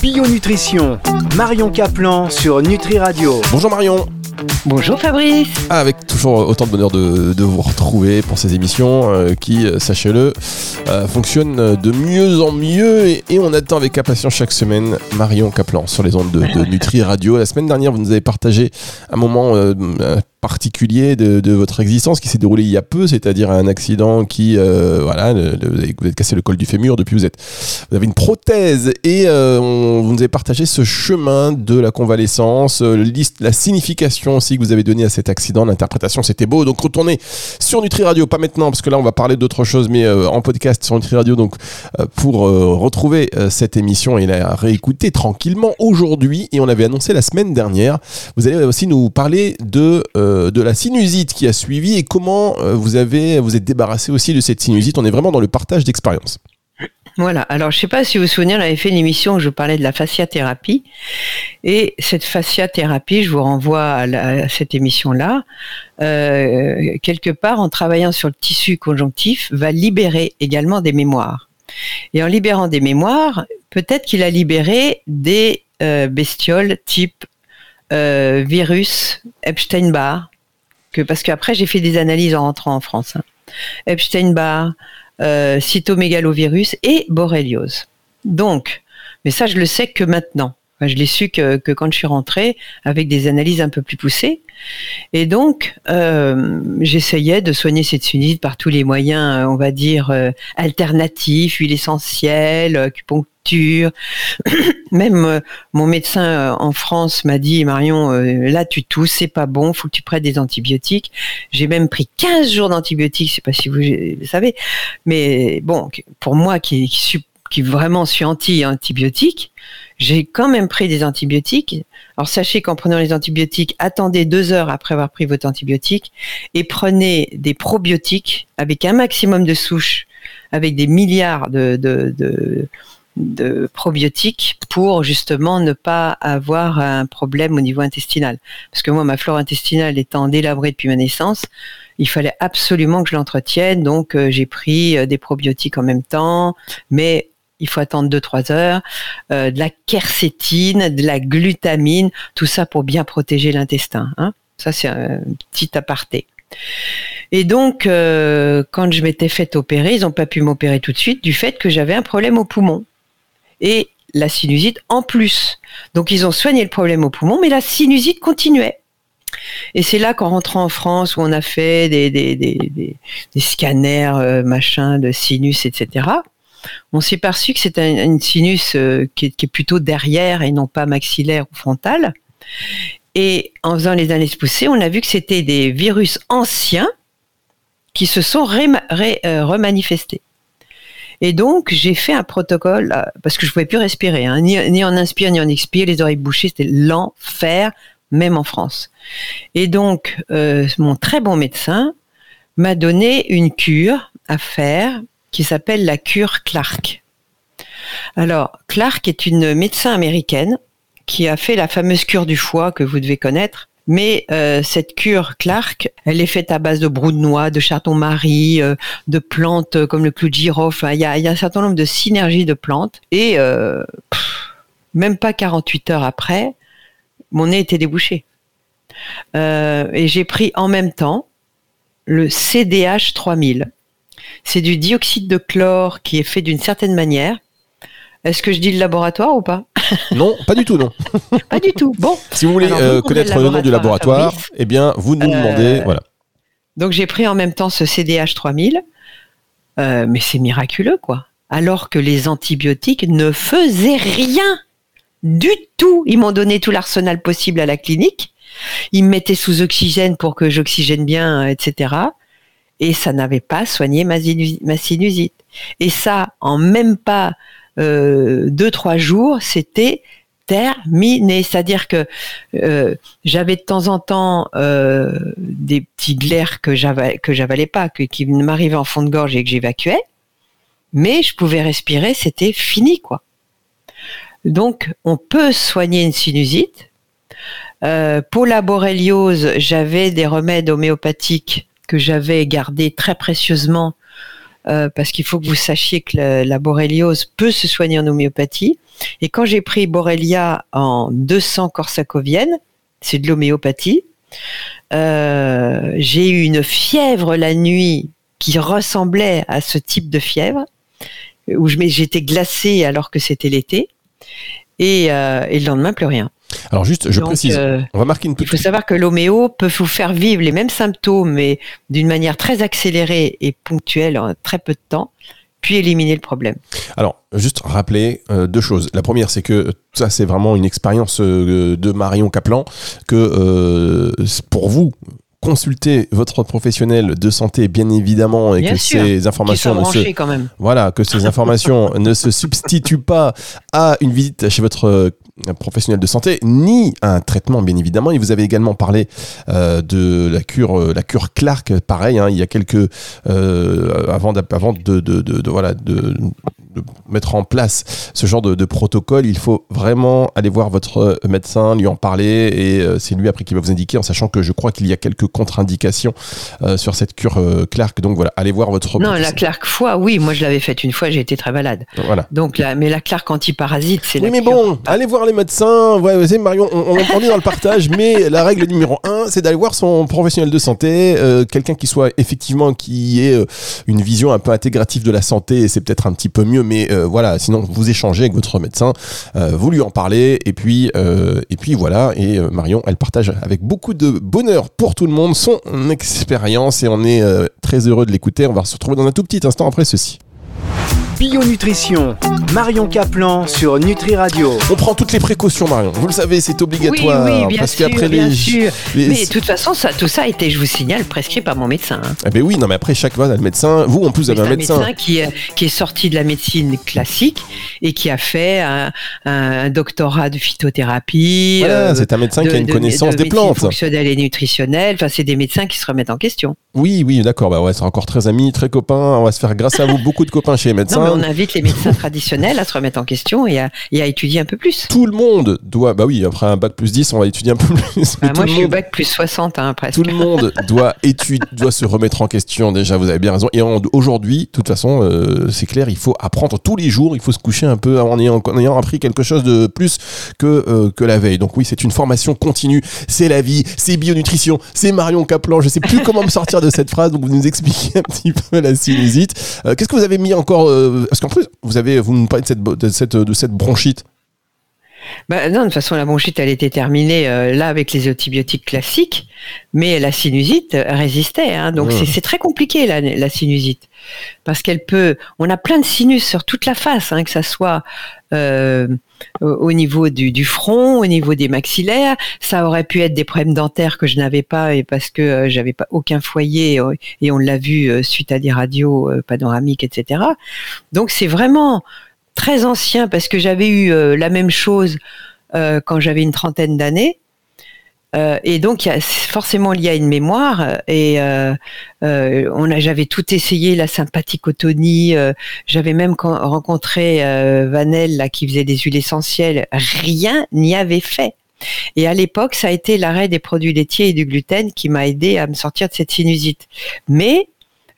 Bio Nutrition, Marion Caplan sur Nutri Radio. Bonjour Marion. Bonjour Fabrice. Ah, avec toujours autant de bonheur de, vous retrouver pour ces émissions euh, qui, euh, sachez-le, euh, fonctionnent de mieux en mieux et, on attend avec impatience chaque semaine Marion Caplan sur les ondes de, de Nutri Radio. La semaine dernière, vous nous avez partagé un moment particulier de, votre existence qui s'est déroulé il y a peu, c'est-à-dire un accident qui, euh, voilà, vous êtes cassé le col du fémur, depuis vous êtes, vous avez une prothèse et euh, vous nous avez partagé ce chemin de la convalescence, euh, la signification aussi que vous avez donnée à cet accident, l'interprétation, c'était beau. Donc retournez sur Nutri Radio, pas maintenant parce que là on va parler d'autre chose, mais en podcast sur Nutri Radio, donc pour retrouver cette émission et la réécouter tranquillement aujourd'hui. Et on avait annoncé la semaine dernière, vous allez aussi nous parler de euh, de la sinusite qui a suivi et comment euh, vous avez vous êtes débarrassé aussi de cette sinusite. On est vraiment dans le partage d'expérience. Voilà. Alors, je sais pas si vous vous souvenez, on avait fait une émission où je parlais de la fasciathérapie. Et cette fasciathérapie, je vous renvoie à, cette émission-là, euh, quelque part, en travaillant sur le tissu conjonctif, va libérer également des mémoires. Et en libérant des mémoires, peut-être qu'il a libéré des bestioles type euh, virus, Epstein-Barr, que parce qu'après j'ai fait des analyses en rentrant en France. Hein. Epstein-Barr, euh, cytomégalovirus et borréliose. Donc, mais ça je le sais que maintenant. Je l'ai su que, que, quand je suis rentrée avec des analyses un peu plus poussées. Et donc, euh, j'essayais de soigner cette sinusite par tous les moyens, on va dire, euh, alternatifs, huile essentielle, acupuncture Même euh, mon médecin euh, en France m'a dit Marion, euh, là tu tousses, c'est pas bon, faut que tu prennes des antibiotiques. J'ai même pris 15 jours d'antibiotiques, je sais pas si vous le savez, mais bon, pour moi qui, qui, vraiment suis anti-antibiotiques, j'ai quand même pris des antibiotiques. Alors sachez qu'en prenant les antibiotiques, attendez deux heures après avoir pris votre antibiotique et prenez des probiotiques avec un maximum de souches, avec des milliards de, de, de probiotiques pour justement ne pas avoir un problème au niveau intestinal. Parce que moi, ma flore intestinale étant délabrée depuis ma naissance, il fallait absolument que je l'entretienne. Donc, euh, j'ai pris euh, des probiotiques en même temps, mais il faut attendre 2-3 heures, euh, de la quercétine, de la glutamine, tout ça pour bien protéger l'intestin. Hein. Ça, c'est un petit aparté. Et donc, quand je m'étais fait opérer, ils n'ont pas pu m'opérer tout de suite du fait que j'avais un problème au poumon et la sinusite en plus. Donc ils ont soigné le problème au poumon, mais la sinusite continuait. Et c'est là qu'en rentrant en France, où on a fait des scanners, euh, machin, de sinus, etc., on s'est perçu que c'était une sinus euh, qui, est, plutôt derrière et non pas maxillaire ou frontale. Et en faisant les analyses poussées, on a vu que c'était des virus anciens qui se sont euh, remanifestés. Et donc, j'ai fait un protocole, euh, parce que je pouvais plus respirer, hein, ni, en inspire, ni en expire, les oreilles bouchées, c'était l'enfer, même en France. Et donc, mon très bon médecin m'a donné une cure à faire qui s'appelle la cure Clark. Alors, Clark est une médecin américaine qui a fait la fameuse cure du foie que vous devez connaître, mais euh, cette cure Clark, elle est faite à base de brou de noix, de chaton-marie, euh, de plantes euh, comme le clou de girofle. Il y, a, un certain nombre de synergies de plantes. Et même pas 48 heures après, mon nez était débouché. et j'ai pris en même temps le CDH 3000. C'est du dioxyde de chlore qui est fait d'une certaine manière est-ce que je dis le laboratoire ou pas? Non, pas du tout, non. pas du tout. Bon. Si vous voulez euh, connaître le, nom du laboratoire, eh bien, vous nous demandez. Euh, voilà. Donc, j'ai pris en même temps ce CDH 3000, euh, mais c'est miraculeux, quoi. Alors que les antibiotiques ne faisaient rien du tout. Ils m'ont donné tout l'arsenal possible à la clinique. Ils me mettaient sous oxygène pour que j'oxygène bien, etc. Et ça n'avait pas soigné ma sinusite. Et ça, en même pas euh, deux trois jours, c'était terminé. C'est-à-dire que euh, j'avais de temps en temps euh, des petits glaires que j'avalais, que j'avalais pas, que, qui m'arrivaient en fond de gorge et que j'évacuais, mais je pouvais respirer, c'était fini quoi. Donc on peut soigner une sinusite. pour la borréliose, j'avais des remèdes homéopathiques que j'avais gardés très précieusement euh, parce qu'il faut que vous sachiez que la, borréliose peut se soigner en homéopathie. Et quand j'ai pris Borrelia en 200 corsacovienne, c'est de l'homéopathie, euh, j'ai eu une fièvre la nuit qui ressemblait à ce type de fièvre, où j'étais glacée alors que c'était l'été, et, euh, et le lendemain, plus rien. Alors juste, je Donc, précise, euh, on va marquer une il faut savoir que l'homéo peut vous faire vivre les mêmes symptômes, mais d'une manière très accélérée et ponctuelle en très peu de temps, puis éliminer le problème. Alors, juste rappeler euh, deux choses. La première, c'est que ça, c'est vraiment une expérience euh, de Marion Kaplan, que euh, pour vous, consultez votre professionnel de santé, bien évidemment, et Bien que sûr, ces informations ne se... branchés quand même. Voilà, que ces informations ne se substituent pas à une visite chez votre euh, professionnel de santé, ni un traitement, bien évidemment. Et vous avez également parlé euh, de la cure, euh, la cure Clark, pareil. hein, il y a quelques euh, avant, avant de, de, de- de- voilà de, mettre en place ce genre de, protocole, il faut vraiment aller voir votre médecin, lui en parler, et c'est lui après qui va vous indiquer, en sachant que je crois qu'il y a quelques contre-indications sur cette cure Clark. Donc voilà, allez voir votre Non, la. Clark fois, oui, moi je l'avais faite une fois, j'ai été très malade. Voilà. Donc là, mais la Clark antiparasite, c'est Oui, la mais cure. bon, allez voir les médecins. Ouais, c'est Marion, on, on, on est dans le partage, mais la règle numéro un, c'est d'aller voir son professionnel de santé, euh, quelqu'un qui soit effectivement qui ait euh, une vision un peu intégrative de la santé. C'est peut-être un petit peu mieux, mais euh, voilà. Sinon, vous échangez avec votre médecin, vous lui en parlez, et puis et puis voilà. Et Marion, elle partage avec beaucoup de bonheur pour tout le monde son expérience, et on est très heureux de l'écouter. On va se retrouver dans un tout petit instant après ceci. Bio Nutrition, Marion Caplan sur Nutri Radio. On prend toutes les précautions, Marion. Vous le savez, c'est obligatoire. oui, bien parce sûr, qu'après bien les, sûr. les- Mais de toute façon, ça, tout ça a été, je vous signale, prescrit par mon médecin. hein. Eh ben oui, non, mais après chaque fois, le médecin. Vous, en plus, vous avez C'est un médecin. qui, est- qui est sorti de la médecine classique et qui a fait un, un doctorat de phytothérapie. Voilà, euh, c'est un médecin de- qui a une de- connaissance de des plantes. fonctionnelle et nutritionnelle. Enfin, c'est des médecins qui se remettent en question. Oui, oui, d'accord. Bah ouais, c'est encore très amis, très copains. On va se faire, grâce à vous, beaucoup de copains chez les Non, médecins. mais on invite les médecins traditionnels à se remettre en question et à, et à étudier un peu plus. Tout le monde doit. Bah oui, après un bac plus 10, on va étudier un peu plus. Bah, moi, je suis bac plus 60, hein, presque. Tout le monde doit étudier, doit se remettre en question. Déjà, vous avez bien raison. Et aujourd'hui, de toute façon, euh, c'est clair, il faut apprendre tous les jours. Il faut se coucher un peu en ayant, en ayant appris quelque chose de plus que euh, que la veille. Donc oui, c'est une formation continue. C'est la vie, c'est bionutrition, c'est Marion Kaplan. Je sais plus comment me sortir de cette phrase. Donc vous nous expliquez un petit peu la sinusite. Euh, Qu'est-ce que vous avez mis encore euh, Parce qu'en plus, vous avez, vous nous parlez de cette de cette bronchite. Bah, non, de toute façon, la bronchite, elle était terminée euh, là avec les antibiotiques classiques, mais la sinusite euh, résistait. Hein, donc Mmh. c'est- c'est très compliqué la, la sinusite, parce qu'elle peut. On a plein de sinus sur toute la face, hein, que ça soit euh, au, au niveau du, du front, au niveau des maxillaires. Ça aurait pu être des problèmes dentaires que je n'avais pas et parce que euh, j'avais pas aucun foyer et on l'a vu suite à des radios panoramiques, etc. Donc c'est vraiment très ancien parce que j'avais eu euh, la même chose euh, quand j'avais une trentaine d'années. Euh, et donc, il y a- forcément lié à une mémoire. Et on a, j'avais tout essayé, la sympathicotonie. j'avais même con- rencontré Vanel, là, qui faisait des huiles essentielles. Rien n'y avait fait. Et à l'époque, ça a été l'arrêt des produits laitiers et du gluten qui m'a aidé à me sortir de cette sinusite. Mais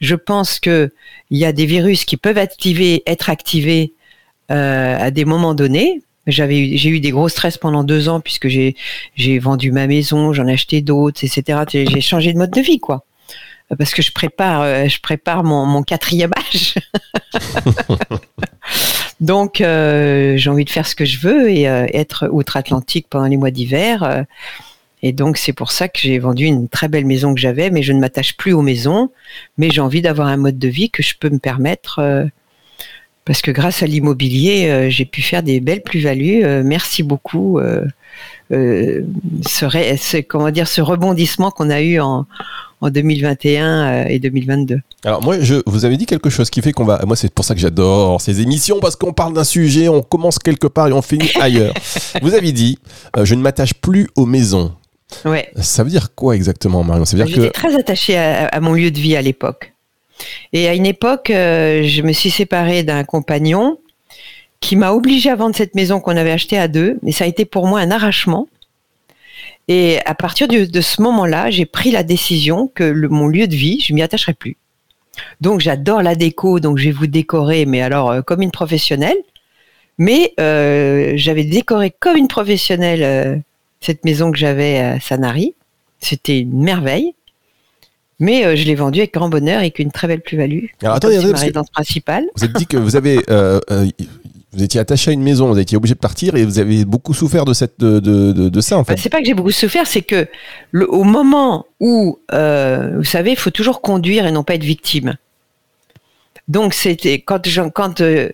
je pense que il y a des virus qui peuvent être activés à des moments donnés. J'avais j'ai eu des gros stress pendant deux ans puisque j'ai j'ai vendu ma maison, j'en ai acheté d'autres, etc. J'ai changé de mode de vie, quoi. Parce que je prépare, euh, je prépare mon, mon quatrième âge. Donc, euh, j'ai envie de faire ce que je veux et euh, être outre-Atlantique pendant les mois d'hiver. euh, et donc, c'est pour ça que j'ai vendu une très belle maison que j'avais, mais je ne m'attache plus aux maisons. Mais j'ai envie d'avoir un mode de vie que je peux me permettre. Parce que grâce à l'immobilier, euh, j'ai pu faire des belles plus-values. Euh, merci beaucoup. euh, ce, ré- ce- comment dire, ce rebondissement qu'on a eu en, en 2021 euh, et 2022. Alors moi, je vous avez dit quelque chose qui fait qu'on va. Moi, c'est pour ça que j'adore ces émissions parce qu'on parle d'un sujet, on commence quelque part et on finit ailleurs. vous avez dit, euh, je ne m'attache plus aux maisons. Ouais. Ça veut dire quoi exactement, Marion? Ça veut dire J'étais que très attachée à, à mon lieu de vie à l'époque. Et à une époque, euh, je me suis séparée d'un compagnon qui m'a obligée à vendre cette maison qu'on avait achetée à deux. Mais ça a été pour moi un arrachement. Et à partir de, ce moment-là, j'ai pris la décision que mon lieu de vie, je m'y attacherai plus. Donc j'adore la déco, donc je vais vous décorer, mais alors euh, comme une professionnelle. Mais euh, j'avais décoré comme une professionnelle cette maison que j'avais à Sanary. C'était une merveille. Mais euh, je l'ai vendue avec grand bonheur et avec une très belle plus-value. Alors, attendez, attendez, ma résidence principale. Vous êtes dit que vous avez, euh, euh, vous étiez attaché à une maison, vous étiez obligé de partir et vous avez beaucoup souffert de cette, de, de, ça en Bah, fait. c'est pas que j'ai beaucoup souffert, c'est que le- au moment où, euh, vous savez, il faut toujours conduire et non pas être victime. Donc c'était quand, je- quand euh,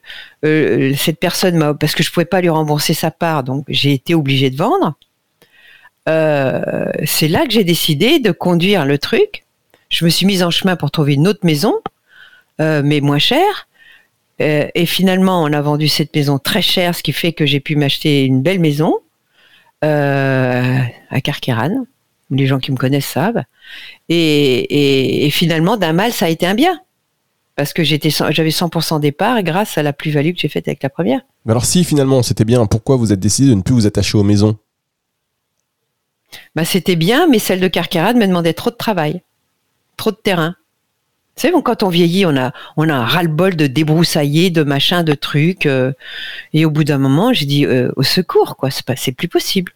euh, cette personne m'a, parce que je pouvais pas lui rembourser sa part, donc j'ai été obligée de vendre. C'est là que j'ai décidé de conduire le truc. Je me suis mise en chemin pour trouver une autre maison, euh, mais moins chère. Euh, et finalement, on a vendu cette maison très chère, ce qui fait que j'ai pu m'acheter une belle maison euh, à Carqueran. Les gens qui me connaissent savent. Et, et- et finalement, d'un mal, ça a été un bien. Parce que j'étais, j'avais 100% départ grâce à la plus-value que j'ai faite avec la première. Mais alors si finalement c'était bien, pourquoi vous êtes décidé de ne plus vous attacher aux maisons? Bah, c'était bien, mais celle de Carqueran me demandait trop de travail, trop de terrain. Vous savez, quand on vieillit, on a, on a un ras-le-bol de débroussailler, de machin, de trucs. euh, et au bout d'un moment, j'ai dit euh, au secours, quoi. C'est pas, c'est plus possible.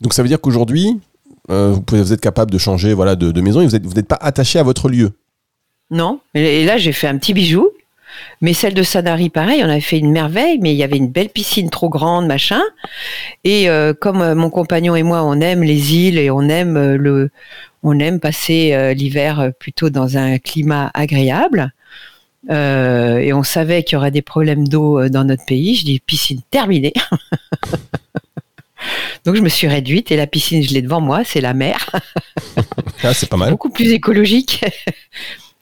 Donc ça veut dire qu'aujourd'hui, euh, vous, êtes capable de changer voilà, de, de maison et vous êtes- vous n'êtes pas attaché à votre lieu. Non. Et et là, j'ai fait un petit bijou. Mais celle de Sanary, pareil, on avait fait une merveille, mais il y avait une belle piscine trop grande, machin. Et euh, comme euh, mon compagnon et moi, on aime les îles et on aime euh, le, on aime passer l'hiver plutôt dans un climat agréable. euh, et on savait qu'il y aurait des problèmes d'eau dans notre pays. Je dis piscine terminée. Donc je me suis réduite et la piscine, je l'ai devant moi, c'est la mer Ah, c'est pas mal. beaucoup plus écologique.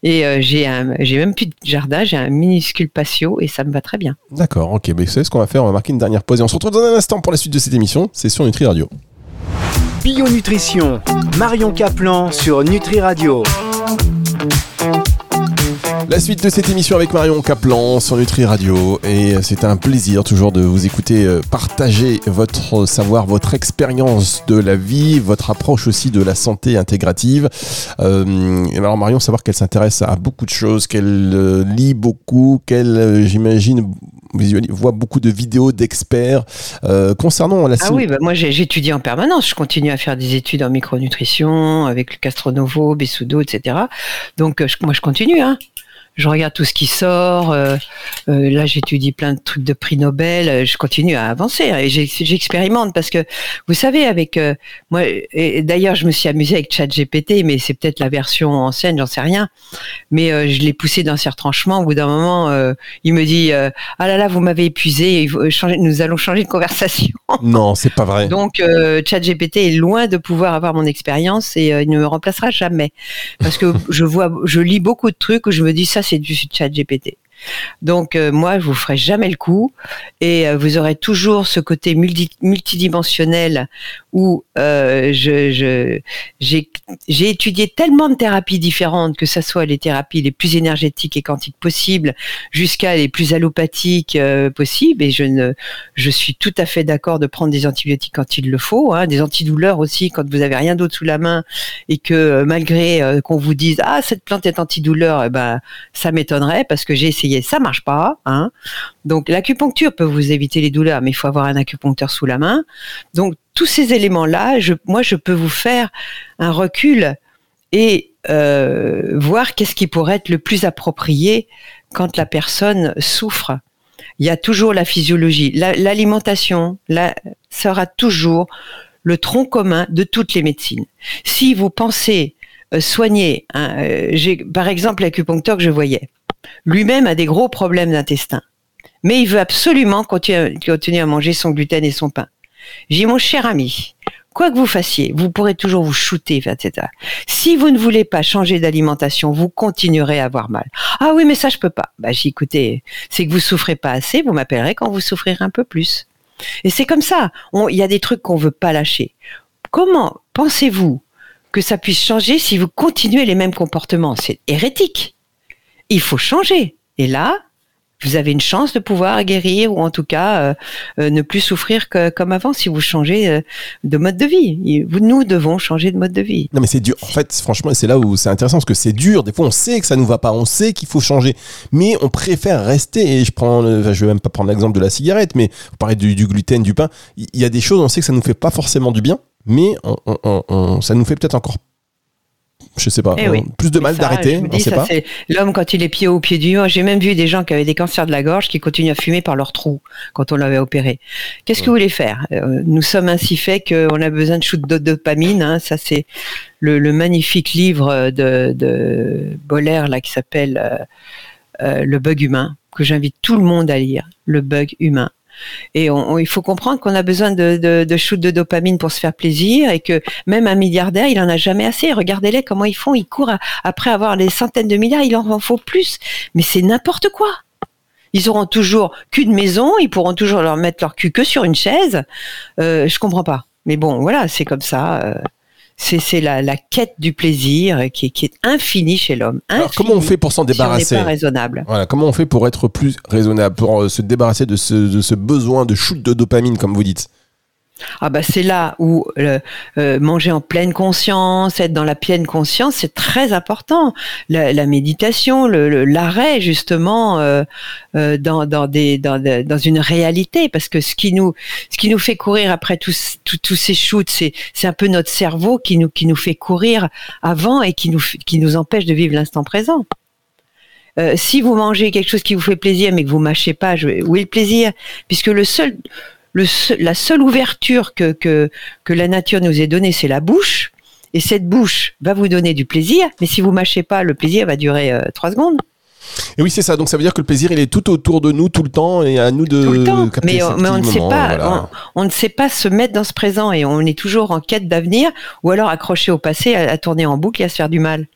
Et euh, j'ai même plus de jardin, j'ai un minuscule patio et ça me va très bien. D'accord, ok. Mais vous savez ce qu'on va faire On va marquer une dernière pause et on se retrouve dans un instant pour la suite de cette émission. C'est sur Nutri Radio. Bio Nutrition, Marion Caplan sur Nutri Radio. La suite de cette émission avec Marion Caplan sur Nutri Radio et c'est un plaisir toujours de vous écouter euh, partager votre savoir, votre expérience de la vie, votre approche aussi de la santé intégrative. Euh, alors Marion, savoir qu'elle s'intéresse à beaucoup de choses, qu'elle euh, lit beaucoup, qu'elle, euh, j'imagine, voit beaucoup de vidéos d'experts euh, concernant la Ah oui, bah moi j'étudie en permanence, je continue à faire des études en micronutrition avec le Castronovo, Bessudo, etc. Donc je- moi je continue. Hein. Je regarde tout ce qui sort. euh, euh, là, j'étudie plein de trucs de prix Nobel. euh, Je continue à avancer hein, et j'expérimente parce que vous savez, avec euh, moi, et d'ailleurs, je me suis amusée avec ChatGPT, mais c'est peut-être la version ancienne, j'en sais rien. Mais je l'ai poussé d'un certain tranchement. Au bout d'un moment, il me dit Ah là là, vous m'avez épuisé. changer- Nous allons changer de conversation. Non, c'est pas vrai. Donc, ChatGPT est loin de pouvoir avoir mon expérience et il ne me remplacera jamais. Parce que je vois, je lis beaucoup de trucs où je me dis ça, c'est du ChatGPT. Donc, euh, moi, je vous ferai jamais le coup et euh, vous aurez toujours ce côté multi- multidimensionnel où euh, j'ai, étudié tellement de thérapies différentes, que ce soit les thérapies les plus énergétiques et quantiques possibles, jusqu'à les plus allopathiques possibles. Et je suis tout à fait d'accord de prendre des antibiotiques quand il le faut, hein, des antidouleurs aussi quand vous avez rien d'autre sous la main et que malgré qu'on vous dise ah cette plante est antidouleur, eh ben ça m'étonnerait parce que j'ai essayé, ça marche pas. Hein. Donc l'acupuncture peut vous éviter les douleurs, mais il faut avoir un acupuncteur sous la main. Donc tous ces éléments-là, moi je peux vous faire un recul et euh, voir qu'est-ce qui pourrait être le plus approprié quand la personne souffre. Il y a toujours la physiologie, La- l'alimentation sera toujours le tronc commun de toutes les médecines. Si vous pensez euh, soigner, euh, par exemple l'acupuncteur que je voyais, lui-même a des gros problèmes d'intestin, mais il veut absolument continuer, à manger son gluten et son pain. J'ai mon cher ami, quoi que vous fassiez, vous pourrez toujours vous shooter, etc. Si vous ne voulez pas changer d'alimentation, vous continuerez à avoir mal. Ah oui, mais ça, je peux pas. Bah, j'ai écoutez, c'est que vous souffrez pas assez, vous m'appellerez quand vous souffrirez un peu plus. Et c'est comme ça. Il y a des trucs qu'on veut pas lâcher. Comment pensez-vous que ça puisse changer si vous continuez les mêmes comportements? C'est hérétique. Il faut changer. Et là, vous avez une chance de pouvoir guérir ou en tout cas euh, euh, ne plus souffrir que, comme avant si vous changez euh, de mode de vie. Nous devons changer de mode de vie. Non mais c'est dur. En fait, franchement, c'est là où c'est intéressant parce que c'est dur. Des fois, on sait que ça nous va pas, on sait qu'il faut changer, mais on préfère rester. Et je prends, je vais même pas prendre l'exemple de la cigarette, mais vous parlez du, gluten, du pain. Il y a des choses, on sait que ça nous fait pas forcément du bien, mais ça nous fait peut-être encore je sais pas, eh plus de mal d'arrêter. L'homme quand il est pied au pied du mur. J'ai même vu des gens qui avaient des cancers de la gorge qui continuent à fumer par leur trou quand on l'avait opéré. Qu'est-ce que vous voulez faire? Euh, Nous sommes ainsi faits qu'on a besoin de shoot de dopamine. Hein. ça c'est le, magnifique livre de, de Boller là qui s'appelle euh, euh, Le bug humain que j'invite tout le monde à lire. Le bug humain. Et il faut comprendre qu'on a besoin de, de, de shoot de dopamine pour se faire plaisir et que même un milliardaire, il en a jamais assez. Regardez-les comment ils font. Ils courent après avoir des centaines de milliards. Il en faut plus. Mais c'est n'importe quoi. Ils auront toujours de maison. Ils pourront toujours leur mettre leur cul que sur une chaise. Euh, je comprends pas. Mais bon, voilà, c'est comme ça. Euh c'est la, la, quête du plaisir qui, qui est infinie chez l'homme. comment on fait pour s'en débarrasser si on pas raisonnable. Voilà, comment on fait pour être plus raisonnable, pour euh, se débarrasser de ce, de ce besoin de shoot de dopamine, comme vous dites? Ah bah c'est là où euh, manger en pleine conscience, être dans la pleine conscience, c'est très important. La, méditation, l'arrêt justement euh, euh, dans, dans, des, dans, dans, une réalité, parce que ce qui nous ce qui nous fait courir après tous tous ces shoots, c'est un peu notre cerveau qui nous qui nous fait courir avant et qui nous qui nous empêche de vivre l'instant présent. si vous mangez quelque chose qui vous fait plaisir mais que vous mâchez pas, je, où est le plaisir Puisque le seul la seule ouverture que, que, que la nature nous ait donnée, c'est la bouche. Et cette bouche va vous donner du plaisir, mais si vous mâchez pas, le plaisir va durer euh, trois secondes. Et oui, c'est ça. Donc ça veut dire que le plaisir, il est tout autour de nous tout le temps et à nous de tout le temps. mais, mais on ne sait pas, on, ne sait pas se mettre dans ce présent et on est toujours en quête d'avenir ou alors accroché au passé, à, tourner en boucle et à se faire du mal.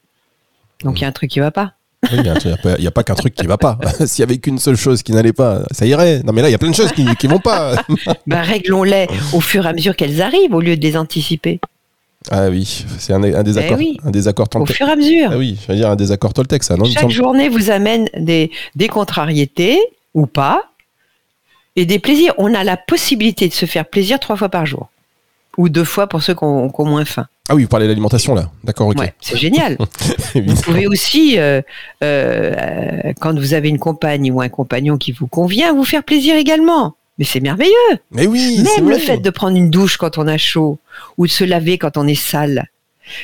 Donc il y a un truc qui va pas. Il n'y a, pas qu'un truc qui va pas. S'il y avait qu'une seule chose qui n'allait pas, ça irait. Non, mais là, il y a plein de choses qui, qui vont pas. bah, réglons-les au fur et à mesure qu'elles arrivent, au lieu de les anticiper. Ah oui, c'est un, un, désaccord, eh un désaccord Au fur et à mesure. Ah oui, je veux dire un désaccord Toltec, ça. Non, Chaque journée vous amène des, des contrariétés ou pas, et des plaisirs. On a la possibilité de se faire plaisir trois fois par jour, ou deux fois pour ceux qui ont moins faim. Ah oui, vous parlez de l'alimentation là, d'accord, ok. c'est génial. vous pouvez aussi, euh, euh, quand vous avez une compagne ou un compagnon qui vous convient, vous faire plaisir également. Mais c'est merveilleux. Mais oui. Même le fait de prendre une douche quand on a chaud ou de se laver quand on est sale.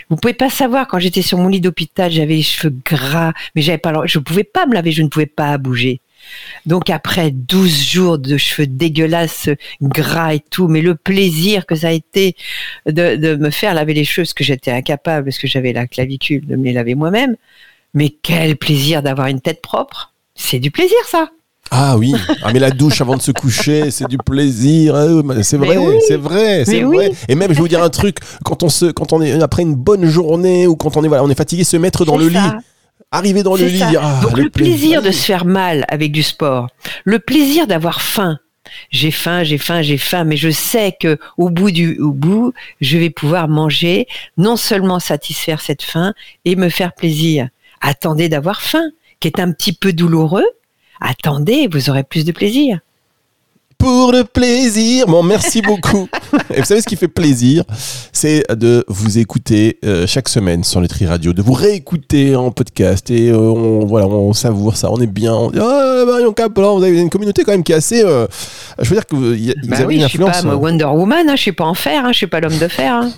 Vous pouvez pas savoir quand j'étais sur mon lit d'hôpital, j'avais les cheveux gras, mais j'avais pas, je pouvais pas me laver, je ne pouvais pas bouger. Donc après 12 jours de cheveux dégueulasses, gras et tout, mais le plaisir que ça a été de, me faire laver les cheveux, parce que j'étais incapable, parce que j'avais la clavicule de me les laver moi-même. Mais quel plaisir d'avoir une tête propre. C'est du plaisir ça. Ah oui, ah, mais la douche avant de se coucher, c'est du plaisir. Ah c'est vrai, c'est vrai, c'est vrai. Et même, je vais vous dire un truc, quand on se, quand on est après une bonne journée ou quand on est voilà, on est fatigué, se mettre dans le lit arriver dans le lit. Ah, Donc le, plaisir de se faire mal avec du sport, le plaisir d'avoir faim. J'ai faim, j'ai faim, j'ai faim, mais je sais que au bout du au bout, je vais pouvoir manger, non seulement satisfaire cette faim et me faire plaisir. Attendez d'avoir faim, qui est un petit peu douloureux. Attendez, vous aurez plus de plaisir pour le plaisir. Bon, merci beaucoup. Et vous savez ce qui fait plaisir, c'est de vous écouter euh, chaque semaine sur Nutri Radio, de vous réécouter en podcast et euh, on voilà, on savoure ça, on est bien. On dit, oh, Marion Caplan, vous avez une communauté quand même qui est assez. Euh, je veux dire que vous, bah avez une influence. Je suis pas Wonder Woman, hein, je suis pas en fer, hein, je suis pas l'homme de fer. Hein.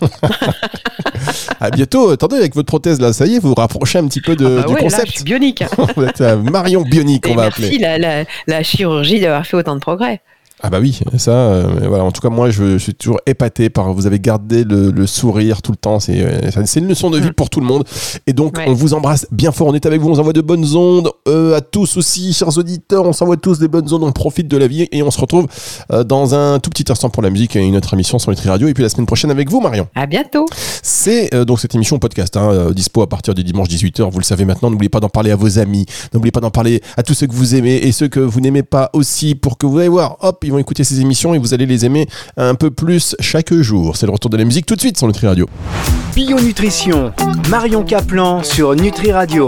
à bientôt. Attendez, avec votre prothèse là, ça y est, vous vous rapprochez un petit peu de, ah bah du concept. Là, je suis bionique. vous êtes Marion Bionique, on va appeler. Merci la, la, la chirurgie d'avoir fait autant de progrès. Ah bah oui, ça, euh, voilà. En tout cas, moi, je, suis toujours épaté par. Vous avez gardé le, sourire tout le temps. C'est euh, c'est une leçon de vie mm. pour tout le monde. Et donc, on vous embrasse bien fort. On est avec vous. On vous envoie de bonnes ondes euh, à tous aussi, chers auditeurs. On s'envoie tous des bonnes ondes. On profite de la vie et on se retrouve dans un tout petit instant pour la musique et une autre émission sur Nutri Radio. Et puis la semaine prochaine avec vous, Marion. À bientôt. C'est donc cette émission podcast, hein, dispo à partir du dimanche 18h. Vous le savez maintenant. N'oubliez pas d'en parler à vos amis. N'oubliez pas d'en parler à tous ceux que vous aimez et ceux que vous n'aimez pas aussi pour que vous allez voir. Hop, ils vont écouter ces émissions et vous allez les aimer un peu plus chaque jour. C'est le retour de la musique tout de suite sur Nutri Radio. Bio Nutrition, Marion Caplan sur Nutri Radio.